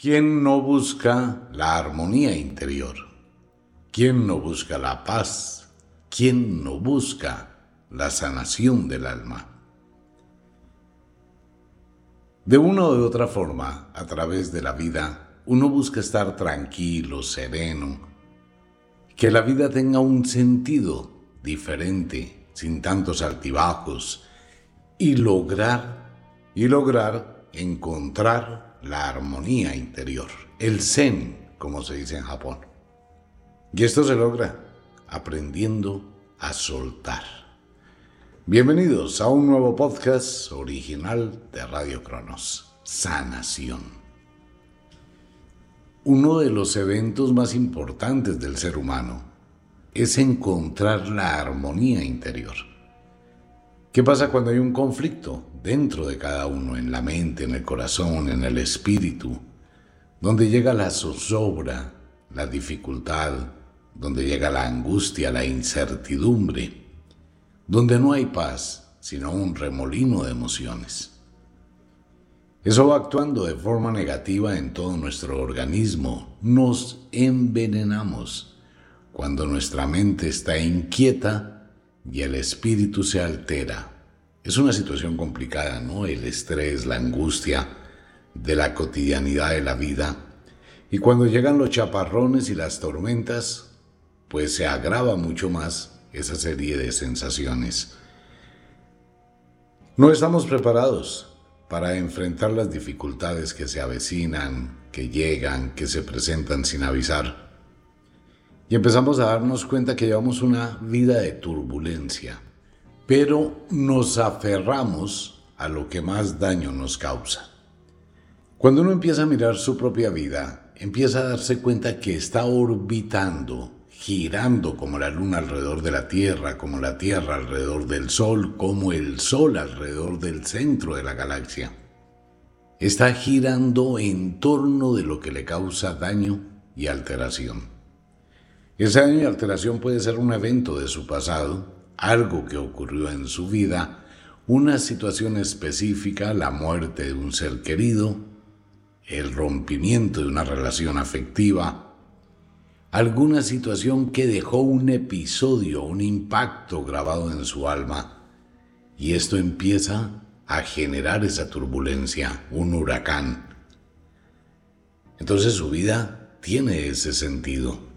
¿Quién no busca la armonía interior? ¿Quién no busca la paz? ¿Quién no busca la sanación del alma? De una o de otra forma, a través de la vida, uno busca estar tranquilo, sereno, que la vida tenga un sentido diferente, sin tantos altibajos, y lograr, y lograr encontrar la armonía interior, el zen, como se dice en Japón. Y esto se logra aprendiendo a soltar. Bienvenidos a un nuevo podcast original de Radio Cronos, Sanación. Uno de los eventos más importantes del ser humano es encontrar la armonía interior. ¿Qué pasa cuando hay un conflicto dentro de cada uno, en la mente, en el corazón, en el espíritu? Donde llega la zozobra, la dificultad, donde llega la angustia, la incertidumbre, donde no hay paz, sino un remolino de emociones. Eso va actuando de forma negativa en todo nuestro organismo. Nos envenenamos cuando nuestra mente está inquieta y el espíritu se altera. Es una situación complicada, ¿no? El estrés, la angustia de la cotidianidad de la vida. Y cuando llegan los chaparrones y las tormentas, pues se agrava mucho más esa serie de sensaciones. No estamos preparados para enfrentar las dificultades que se avecinan, que llegan, que se presentan sin avisar. Y empezamos a darnos cuenta que llevamos una vida de turbulencia, pero nos aferramos a lo que más daño nos causa. Cuando uno empieza a mirar su propia vida, empieza a darse cuenta que está orbitando, girando como la luna alrededor de la Tierra, como la Tierra alrededor del Sol, como el Sol alrededor del centro de la galaxia. Está girando en torno de lo que le causa daño y alteración. Ese daño y alteración puede ser un evento de su pasado, algo que ocurrió en su vida, una situación específica, la muerte de un ser querido, el rompimiento de una relación afectiva, alguna situación que dejó un episodio, un impacto grabado en su alma, y esto empieza a generar esa turbulencia, un huracán. Entonces su vida tiene ese sentido.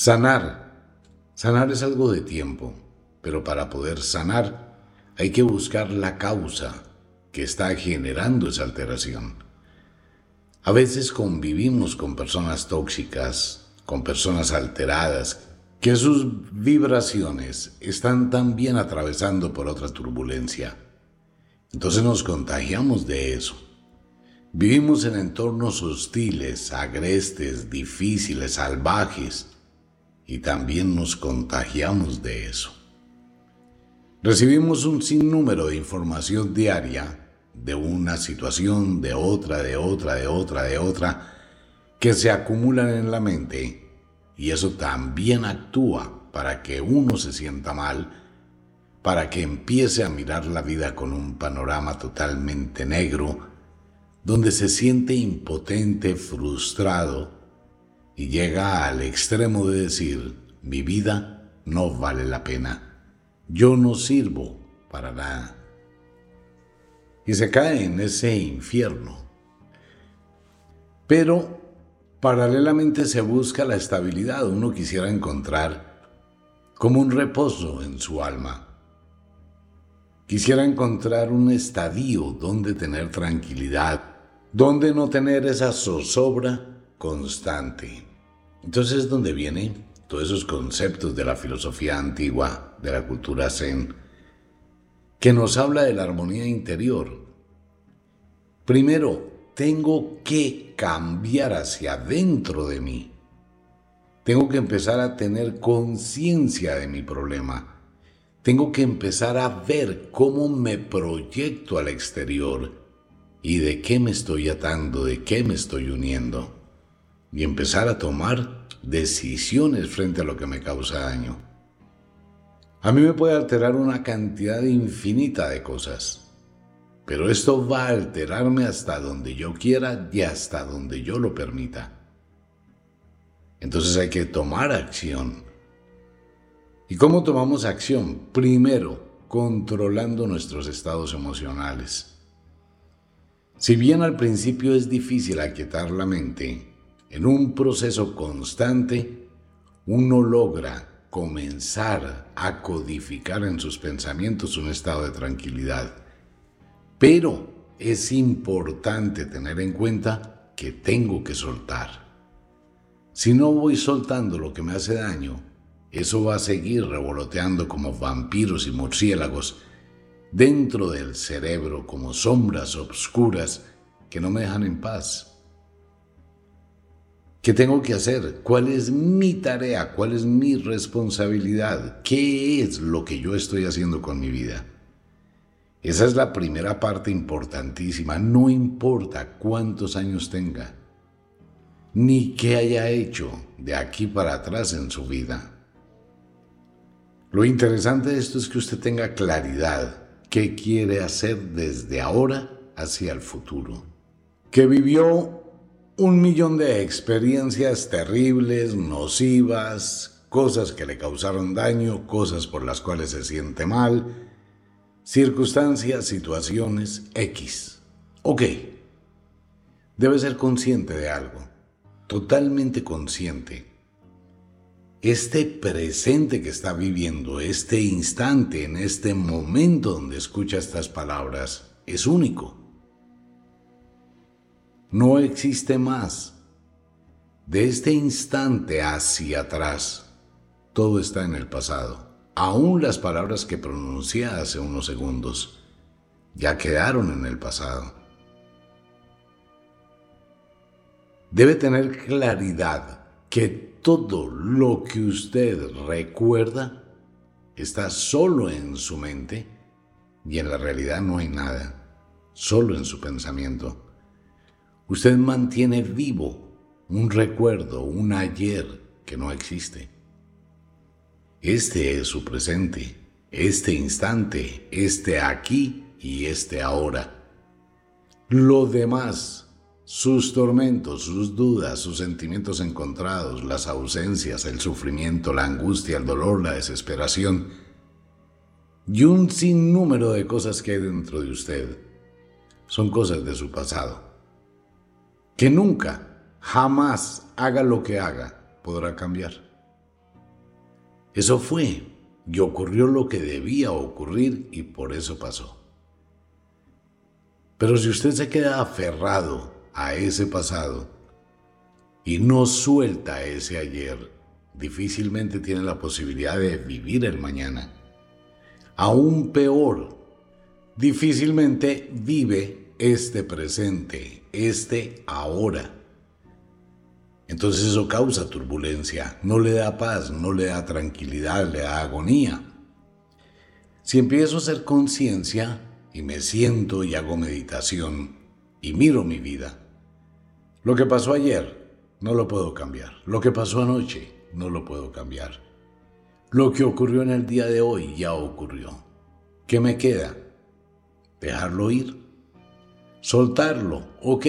Sanar. Sanar es algo de tiempo, pero para poder sanar hay que buscar la causa que está generando esa alteración. A veces convivimos con personas tóxicas, con personas alteradas, que sus vibraciones están también atravesando por otra turbulencia. Entonces nos contagiamos de eso. Vivimos en entornos hostiles, agrestes, difíciles, salvajes, y también nos contagiamos de eso. Recibimos un sinnúmero de información diaria de una situación, de otra, de otra, de otra, de otra, que se acumulan en la mente y eso también actúa para que uno se sienta mal, para que empiece a mirar la vida con un panorama totalmente negro, donde se siente impotente, frustrado, y llega al extremo de decir, mi vida no vale la pena, yo no sirvo para nada. Y se cae en ese infierno. Pero paralelamente se busca la estabilidad, uno quisiera encontrar como un reposo en su alma. Quisiera encontrar un estadio donde tener tranquilidad, donde no tener esa zozobra constante. Entonces es donde vienen todos esos conceptos de la filosofía antigua, de la cultura zen, que nos habla de la armonía interior. Primero, tengo que cambiar hacia adentro de mí. Tengo que empezar a tener conciencia de mi problema. Tengo que empezar a ver cómo me proyecto al exterior y de qué me estoy atando, de qué me estoy uniendo y empezar a tomar decisiones frente a lo que me causa daño. A mí me puede alterar una cantidad infinita de cosas, pero esto va a alterarme hasta donde yo quiera y hasta donde yo lo permita. Entonces hay que tomar acción. ¿Y cómo tomamos acción? Primero, controlando nuestros estados emocionales. Si bien al principio es difícil aquietar la mente, en un proceso constante uno logra comenzar a codificar en sus pensamientos un estado de tranquilidad pero es importante tener en cuenta que tengo que soltar. Si no voy soltando lo que me hace daño, eso va a seguir revoloteando como vampiros y murciélagos dentro del cerebro como sombras obscuras que no me dejan en paz. ¿Qué tengo que hacer? ¿Cuál es mi tarea? ¿Cuál es mi responsabilidad? ¿Qué es lo que yo estoy haciendo con mi vida? Esa es la primera parte importantísima. No importa cuántos años tenga, ni qué haya hecho de aquí para atrás en su vida. Lo interesante de esto es que usted tenga claridad qué quiere hacer desde ahora hacia el futuro. Que vivió un millón de experiencias terribles, nocivas, cosas que le causaron daño, cosas por las cuales se siente mal, circunstancias, situaciones X. Ok, debe ser consciente de algo, totalmente consciente. Este presente que está viviendo, este instante, en este momento donde escucha estas palabras, es único. No existe más. De este instante hacia atrás, todo está en el pasado. Aún las palabras que pronuncié hace unos segundos ya quedaron en el pasado. Debe tener claridad que todo lo que usted recuerda está solo en su mente y en la realidad no hay nada, solo en su pensamiento. Usted mantiene vivo un recuerdo, un ayer que no existe. Este es su presente, este instante, este aquí y este ahora. Lo demás, sus tormentos, sus dudas, sus sentimientos encontrados, las ausencias, el sufrimiento, la angustia, el dolor, la desesperación y un sinnúmero de cosas que hay dentro de usted, son cosas de su pasado. Que nunca, jamás haga lo que haga, podrá cambiar. Eso fue y ocurrió lo que debía ocurrir y por eso pasó. Pero si usted se queda aferrado a ese pasado y no suelta ese ayer, difícilmente tiene la posibilidad de vivir el mañana. Aún peor, difícilmente vive este presente, este ahora. Entonces eso causa turbulencia, no le da paz, no le da tranquilidad, le da agonía. Si empiezo a hacer conciencia y me siento y hago meditación y miro mi vida, lo que pasó ayer no lo puedo cambiar, lo que pasó anoche no lo puedo cambiar, lo que ocurrió en el día de hoy ya ocurrió. ¿Qué me queda? Dejarlo ir, soltarlo, ok,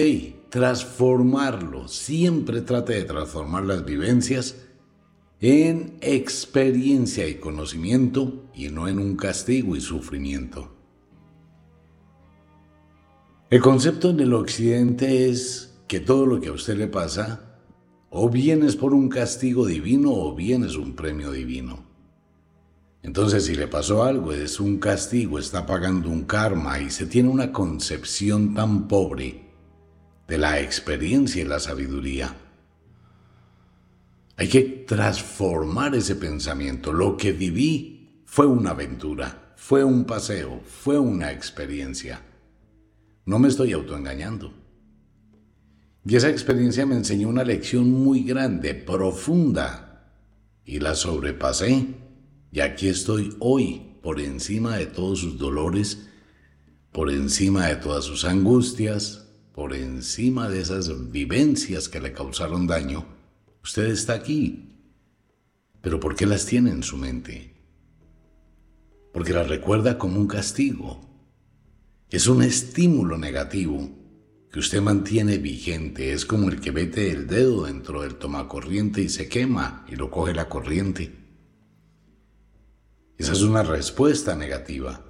transformarlo. Siempre trate de transformar las vivencias en experiencia y conocimiento y no en un castigo y sufrimiento. El concepto en el occidente es que todo lo que a usted le pasa o bien es por un castigo divino o bien es un premio divino. Entonces si le pasó algo, es un castigo, está pagando un karma y se tiene una concepción tan pobre de la experiencia y la sabiduría. Hay que transformar ese pensamiento. Lo que viví fue una aventura, fue un paseo, fue una experiencia. No me estoy autoengañando. Y esa experiencia me enseñó una lección muy grande, profunda, y la sobrepasé. Y aquí estoy hoy, por encima de todos sus dolores, por encima de todas sus angustias, por encima de esas vivencias que le causaron daño, usted está aquí. Pero ¿por qué las tiene en su mente? Porque las recuerda como un castigo. Es un estímulo negativo que usted mantiene vigente. Es como el que mete el dedo dentro del tomacorriente y se quema y lo coge la corriente. Esa es una respuesta negativa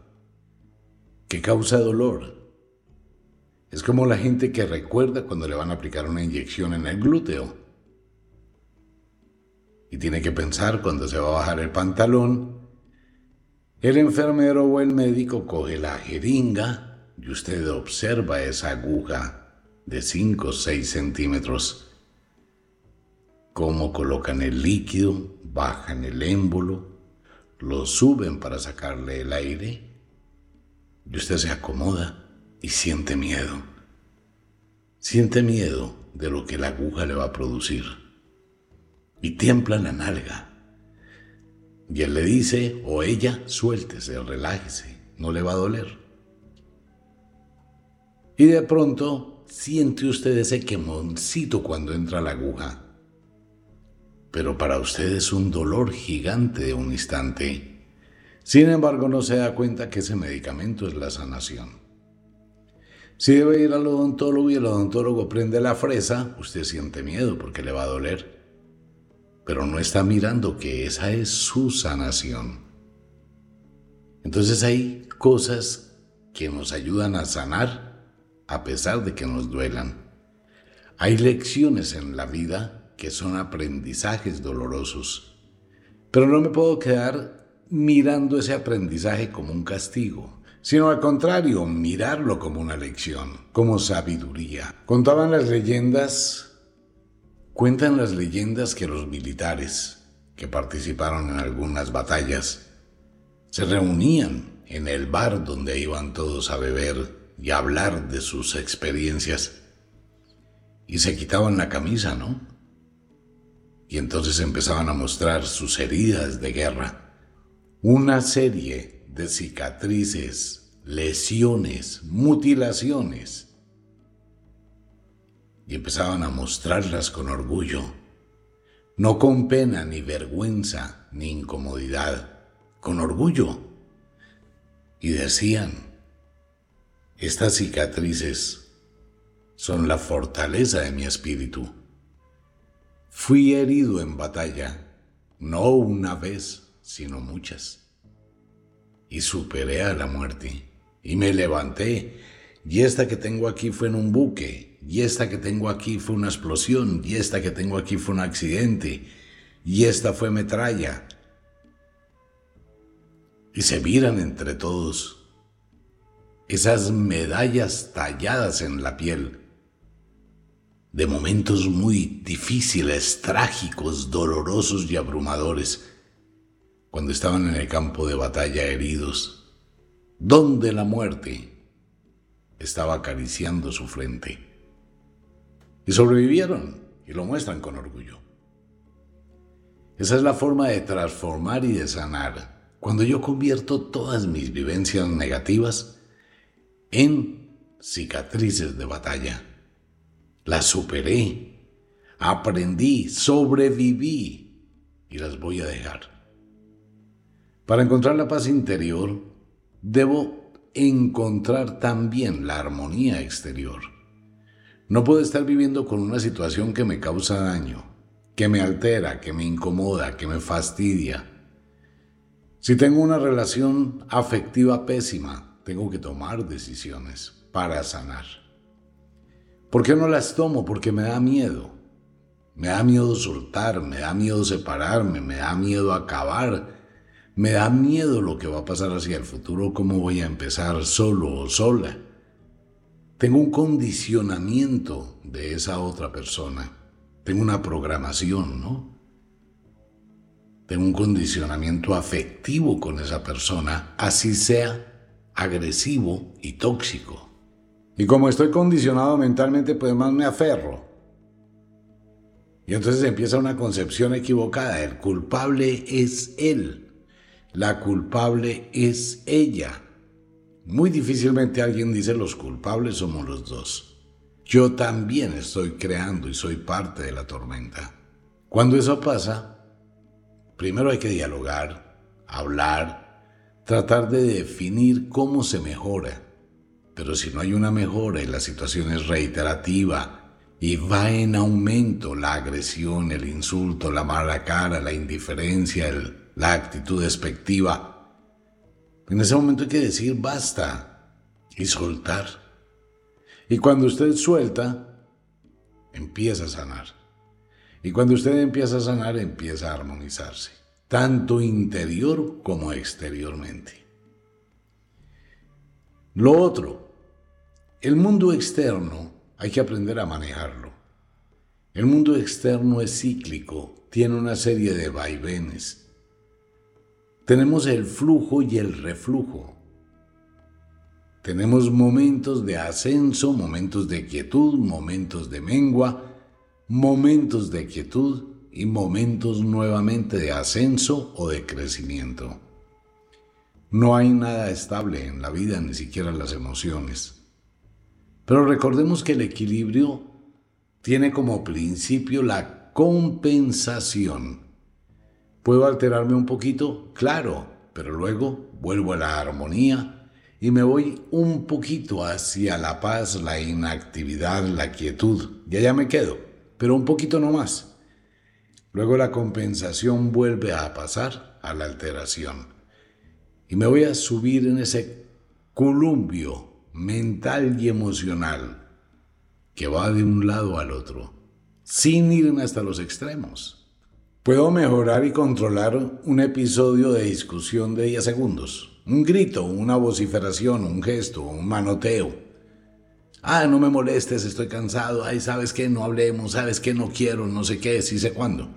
que causa dolor. Es como la gente que recuerda cuando le van a aplicar una inyección en el glúteo. Y tiene que pensar cuando se va a bajar el pantalón. El enfermero o el médico coge la jeringa y usted observa esa aguja de 5 o 6 centímetros. Cómo colocan el líquido, bajan el émbolo, lo suben para sacarle el aire y usted se acomoda y siente miedo. Siente miedo de lo que la aguja le va a producir. Y tiembla la nalga. Y él le dice, o ella, suéltese, relájese, no le va a doler. Y de pronto siente usted ese quemoncito cuando entra la aguja. Pero para usted es un dolor gigante de un instante sin embargo, no se da cuenta que ese medicamento es la sanación. Si debe ir al odontólogo y el odontólogo prende la fresa, usted siente miedo porque le va a doler. Pero no está mirando que esa es su sanación. Entonces hay cosas que nos ayudan a sanar a pesar de que nos duelan. Hay lecciones en la vida que son aprendizajes dolorosos. Pero no me puedo quedar mirando ese aprendizaje como un castigo, sino al contrario, mirarlo como una lección, como sabiduría. Contaban las leyendas, cuentan las leyendas que los militares que participaron en algunas batallas se reunían en el bar donde iban todos a beber y hablar de sus experiencias y se quitaban la camisa, ¿no? Y entonces empezaban a mostrar sus heridas de guerra una serie de cicatrices, lesiones, mutilaciones. Y empezaban a mostrarlas con orgullo, no con pena, ni vergüenza, ni incomodidad, con orgullo. Y decían, estas cicatrices son la fortaleza de mi espíritu. Fui herido en batalla, no una vez, sino muchas. Y superé a la muerte, y me levanté, y esta que tengo aquí fue en un buque, y esta que tengo aquí fue una explosión, y esta que tengo aquí fue un accidente, y esta fue metralla. Y se miran entre todos esas medallas talladas en la piel de momentos muy difíciles, trágicos, dolorosos y abrumadores cuando estaban en el campo de batalla heridos, donde la muerte estaba acariciando su frente. Y sobrevivieron y lo muestran con orgullo. Esa es la forma de transformar y de sanar. Cuando yo convierto todas mis vivencias negativas en cicatrices de batalla. Las superé, aprendí, sobreviví y las voy a dejar. Para encontrar la paz interior, debo encontrar también la armonía exterior. No puedo estar viviendo con una situación que me causa daño, que me altera, que me incomoda, que me fastidia. Si tengo una relación afectiva pésima, tengo que tomar decisiones para sanar. ¿Por qué no las tomo? Porque me da miedo. Me da miedo soltar, me da miedo separarme, me da miedo acabar me da miedo lo que va a pasar hacia el futuro, cómo voy a empezar solo o sola. Tengo un condicionamiento de esa otra persona. Tengo una programación, ¿no? Tengo un condicionamiento afectivo con esa persona, así sea agresivo y tóxico. Y como estoy condicionado mentalmente, pues más me aferro. Y entonces empieza una concepción equivocada. El culpable es él. La culpable es ella. Muy difícilmente alguien dice los culpables somos los dos. Yo también estoy creando y soy parte de la tormenta. Cuando eso pasa, primero hay que dialogar, hablar, tratar de definir cómo se mejora. Pero si no hay una mejora y la situación es reiterativa y va en aumento la agresión, el insulto, la mala cara, la indiferencia, la actitud despectiva, en ese momento hay que decir basta y soltar. Y cuando usted suelta, empieza a sanar. Y cuando usted empieza a sanar, empieza a armonizarse, tanto interior como exteriormente. Lo otro, el mundo externo hay que aprender a manejarlo. El mundo externo es cíclico, tiene una serie de vaivenes. Tenemos el flujo y el reflujo. Tenemos momentos de ascenso, momentos de quietud, momentos de mengua, momentos de quietud y momentos nuevamente de ascenso o de crecimiento. No hay nada estable en la vida, ni siquiera las emociones. Pero recordemos que el equilibrio tiene como principio la compensación. ¿Puedo alterarme un poquito? Claro, pero luego vuelvo a la armonía y me voy un poquito hacia la paz, la inactividad, la quietud. Y allá me quedo, pero un poquito no más. Luego la compensación vuelve a pasar a la alteración y me voy a subir en ese columpio mental y emocional que va de un lado al otro, sin irme hasta los extremos. Puedo mejorar y controlar un episodio de discusión de 10 segundos, un grito, una vociferación, un gesto, un manoteo. Ah, no me molestes, estoy cansado. Ay, sabes que no hablemos, sabes que no quiero, no sé qué, sí sé cuándo.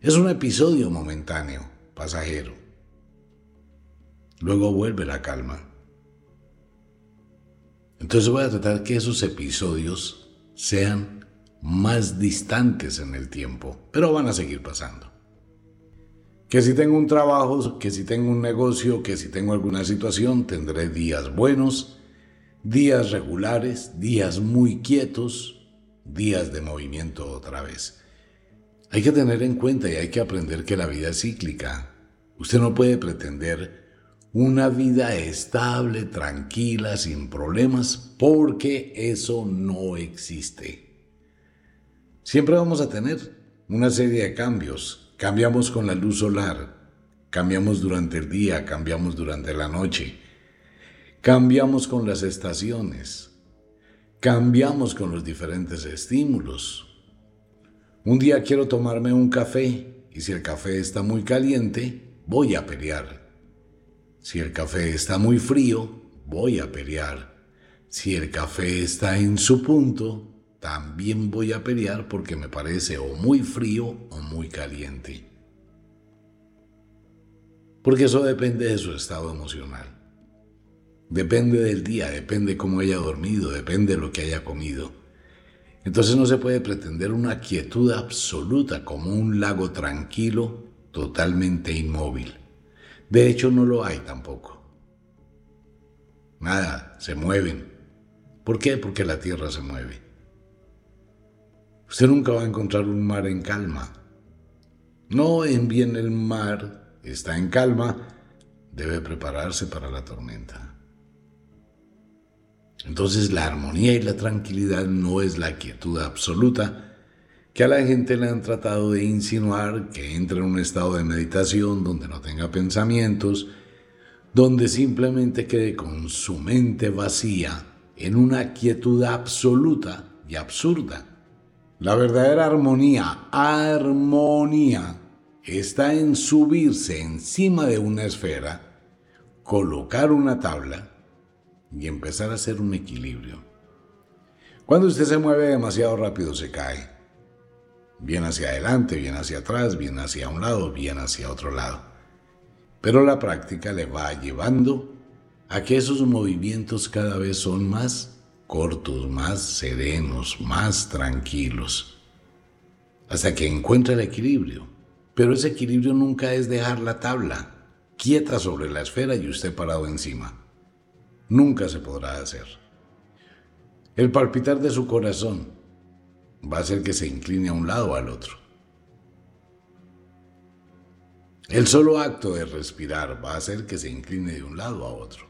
Es un episodio momentáneo, pasajero. Luego vuelve la calma. Entonces voy a tratar que esos episodios sean más distantes en el tiempo, pero van a seguir pasando. Que si tengo un trabajo, que si tengo un negocio, que si tengo alguna situación, tendré días buenos, días regulares, días muy quietos, días de movimiento otra vez. Hay que tener en cuenta y hay que aprender que la vida es cíclica. Usted no puede pretender una vida estable, tranquila, sin problemas, porque eso no existe. Siempre vamos a tener una serie de cambios. Cambiamos con la luz solar, cambiamos durante el día, cambiamos durante la noche, cambiamos con las estaciones, cambiamos con los diferentes estímulos. Un día quiero tomarme un café y si el café está muy caliente, voy a pelear si el café está muy frío, voy a pelear. Si el café está en su punto, también voy a pelear porque me parece o muy frío o muy caliente. Porque eso depende de su estado emocional. Depende del día, depende cómo haya dormido, depende de lo que haya comido. Entonces no se puede pretender una quietud absoluta como un lago tranquilo, totalmente inmóvil. De hecho, no lo hay tampoco. Nada, se mueven. ¿Por qué? Porque la tierra se mueve. Usted nunca va a encontrar un mar en calma. No en bien el mar está en calma, debe prepararse para la tormenta. Entonces la armonía y la tranquilidad no es la quietud absoluta, que a la gente le han tratado de insinuar que entre en un estado de meditación donde no tenga pensamientos, donde simplemente quede con su mente vacía en una quietud absoluta y absurda. La verdadera armonía, armonía, está en subirse encima de una esfera, colocar una tabla y empezar a hacer un equilibrio. Cuando usted se mueve demasiado rápido se cae bien hacia adelante, bien hacia atrás, bien hacia un lado, bien hacia otro lado. Pero la práctica le va llevando a que esos movimientos cada vez son más cortos, más serenos, más tranquilos, hasta que encuentra el equilibrio. Pero ese equilibrio nunca es dejar la tabla quieta sobre la esfera y usted parado encima. Nunca se podrá hacer. El palpitar de su corazón va a hacer que se incline a un lado o al otro. El solo acto de respirar va a hacer que se incline de un lado a otro.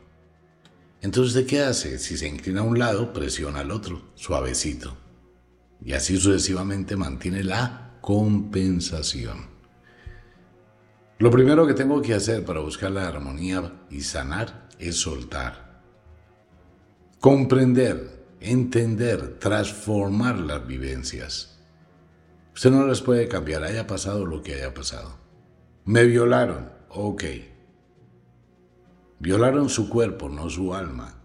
Entonces, ¿de qué hace? Si se inclina a un lado, presiona al otro, suavecito. Y así sucesivamente mantiene la compensación. Lo primero que tengo que hacer para buscar la armonía y sanar es soltar. Comprender, entender, transformar las vivencias. Usted no las puede cambiar, haya pasado lo que haya pasado. Me violaron, ok. Violaron su cuerpo, no su alma.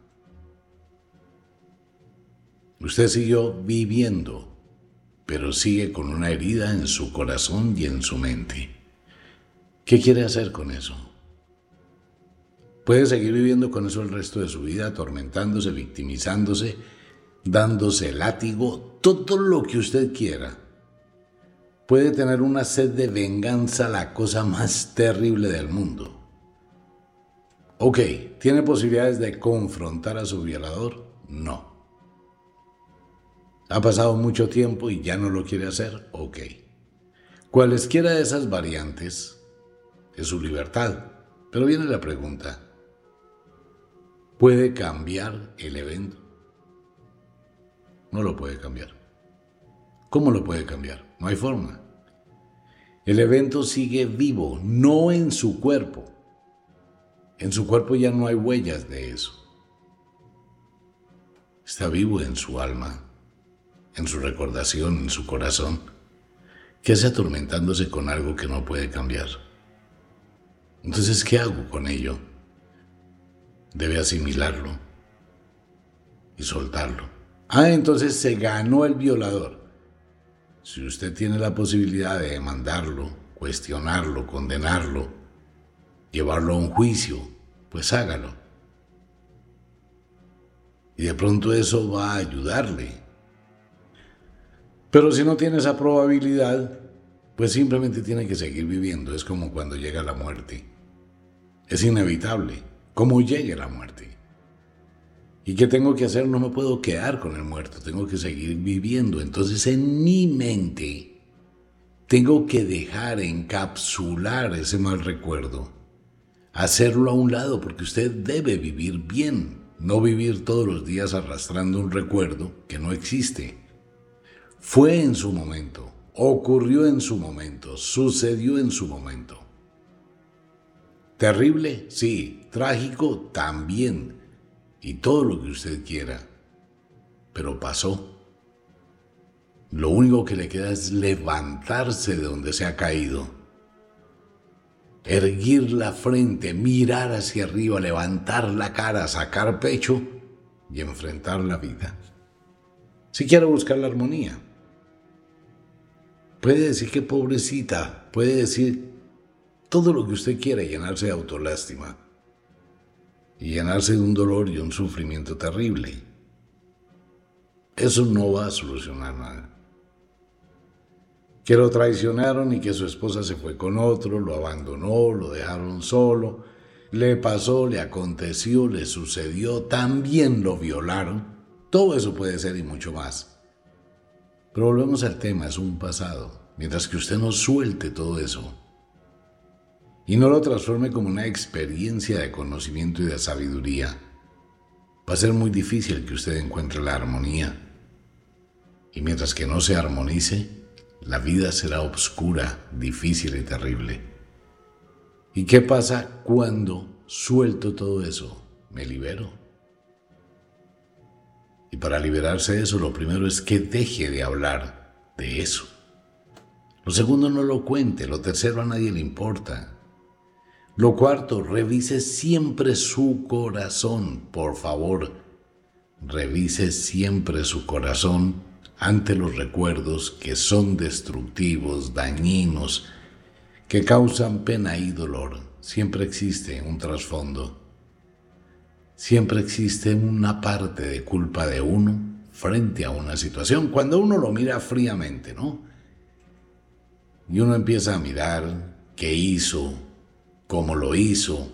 Usted siguió viviendo, pero sigue con una herida en su corazón y en su mente. ¿Qué quiere hacer con eso? Puede seguir viviendo con eso el resto de su vida, atormentándose, victimizándose, dándose látigo, todo lo que usted quiera. Puede tener una sed de venganza, la cosa más terrible del mundo. Ok, ¿tiene posibilidades de confrontar a su violador? No. ¿Ha pasado mucho tiempo y ya no lo quiere hacer? Ok. Cualesquiera de esas variantes es su libertad. Pero viene la pregunta, ¿puede cambiar el evento? No lo puede cambiar. ¿Cómo lo puede cambiar? No hay forma. El evento sigue vivo, no en su cuerpo. En su cuerpo ya no hay huellas de eso. Está vivo en su alma, en su recordación, en su corazón, que hace atormentándose con algo que no puede cambiar. Entonces, ¿qué hago con ello? Debe asimilarlo y soltarlo. Ah, entonces se ganó el violador. Si usted tiene la posibilidad de demandarlo, cuestionarlo, condenarlo, llevarlo a un juicio, pues hágalo. Y de pronto eso va a ayudarle. Pero si no tiene esa probabilidad, pues simplemente tiene que seguir viviendo. Es como cuando llega la muerte. Es inevitable, como llegue la muerte. ¿Y qué tengo que hacer? No me puedo quedar con el muerto, tengo que seguir viviendo. Entonces en mi mente tengo que dejar encapsular ese mal recuerdo, hacerlo a un lado, porque usted debe vivir bien, no vivir todos los días arrastrando un recuerdo que no existe. Fue en su momento, ocurrió en su momento, sucedió en su momento. Terrible, sí. Trágico, también. Y todo lo que usted quiera. Pero pasó. Lo único que le queda es levantarse de donde se ha caído. Erguir la frente, mirar hacia arriba, levantar la cara, sacar pecho y enfrentar la vida. Si quiere buscar la armonía, puede decir que pobrecita, puede decir todo lo que usted quiera, llenarse de autolástima y llenarse de un dolor y un sufrimiento terrible. Eso no va a solucionar nada. Que lo traicionaron y que su esposa se fue con otro, lo abandonó, lo dejaron solo, le pasó, le aconteció, le sucedió, también lo violaron. Todo eso puede ser y mucho más. Pero volvemos al tema, es un pasado. Mientras que usted no suelte todo eso, y no lo transforme como una experiencia de conocimiento y de sabiduría, va a ser muy difícil que usted encuentre la armonía. Y mientras que no se armonice, la vida será oscura, difícil y terrible. ¿Y qué pasa cuando suelto todo eso? Me libero. Y para liberarse de eso, lo primero es que deje de hablar de eso. Lo segundo, no lo cuente. Lo tercero, a nadie le importa. Lo cuarto, revise siempre su corazón, por favor. Revise siempre su corazón ante los recuerdos que son destructivos, dañinos, que causan pena y dolor. Siempre existe un trasfondo. Siempre existe una parte de culpa de uno frente a una situación, cuando uno lo mira fríamente, ¿no? Y uno empieza a mirar qué hizo, como lo hizo,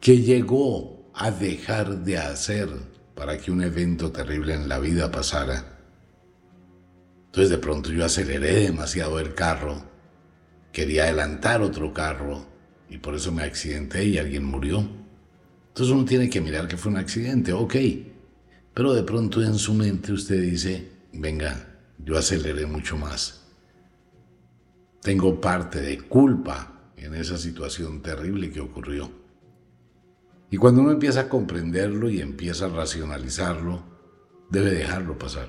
que llegó a dejar de hacer para que un evento terrible en la vida pasara. Entonces de pronto yo aceleré demasiado el carro, quería adelantar otro carro y por eso me accidenté y alguien murió. Entonces uno tiene que mirar que fue un accidente, ok. Pero de pronto en su mente usted dice, venga, yo aceleré mucho más. Tengo parte de culpa en esa situación terrible que ocurrió. Y cuando uno empieza a comprenderlo y empieza a racionalizarlo, debe dejarlo pasar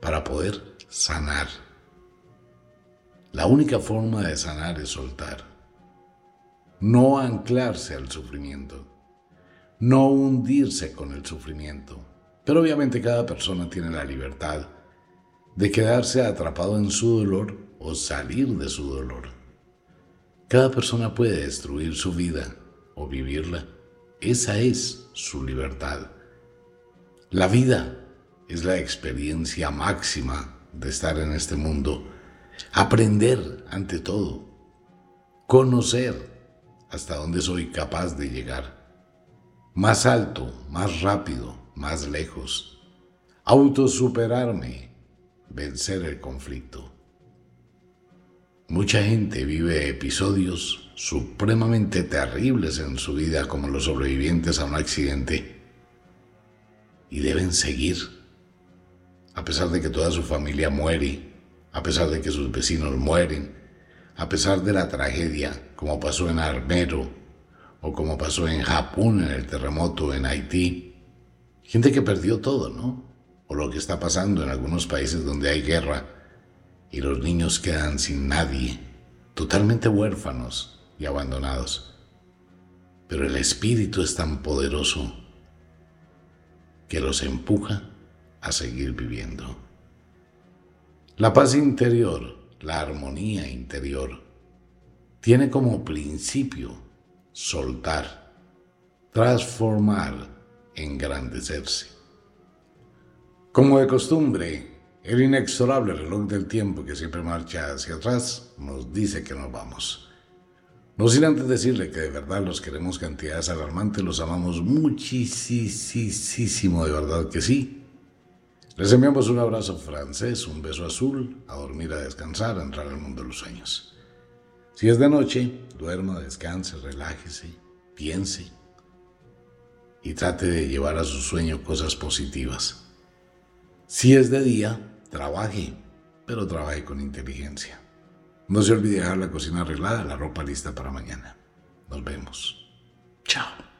para poder sanar. La única forma de sanar es soltar no anclarse al sufrimiento, no hundirse con el sufrimiento. Pero obviamente cada persona tiene la libertad de quedarse atrapado en su dolor o salir de su dolor. Cada persona puede destruir su vida o vivirla. Esa es su libertad. La vida es la experiencia máxima de estar en este mundo. Aprender ante todo. Conocer hasta dónde soy capaz de llegar. Más alto, más rápido, más lejos. Autosuperarme, vencer el conflicto. Mucha gente vive episodios supremamente terribles en su vida como los sobrevivientes a un accidente y deben seguir, a pesar de que toda su familia muere, a pesar de que sus vecinos mueren, a pesar de la tragedia, como pasó en Armero o como pasó en Japón en el terremoto en Haití. Gente que perdió todo, ¿no? O lo que está pasando en algunos países donde hay guerra y los niños quedan sin nadie, totalmente huérfanos y abandonados. Pero el espíritu es tan poderoso que los empuja a seguir viviendo. La paz interior la armonía interior, tiene como principio soltar, transformar, engrandecerse. Como de costumbre, el inexorable reloj del tiempo que siempre marcha hacia atrás nos dice que nos vamos. No sin antes decirle que de verdad los queremos cantidades alarmantes, los amamos muchísimo, de verdad que sí. Les enviamos un abrazo francés, un beso azul, a dormir, a descansar, a entrar al mundo de los sueños. Si es de noche, duerma, descanse, relájese, piense y trate de llevar a su sueño cosas positivas. Si es de día, trabaje, pero trabaje con inteligencia. No se olvide dejar la cocina arreglada, la ropa lista para mañana. Nos vemos. Chao.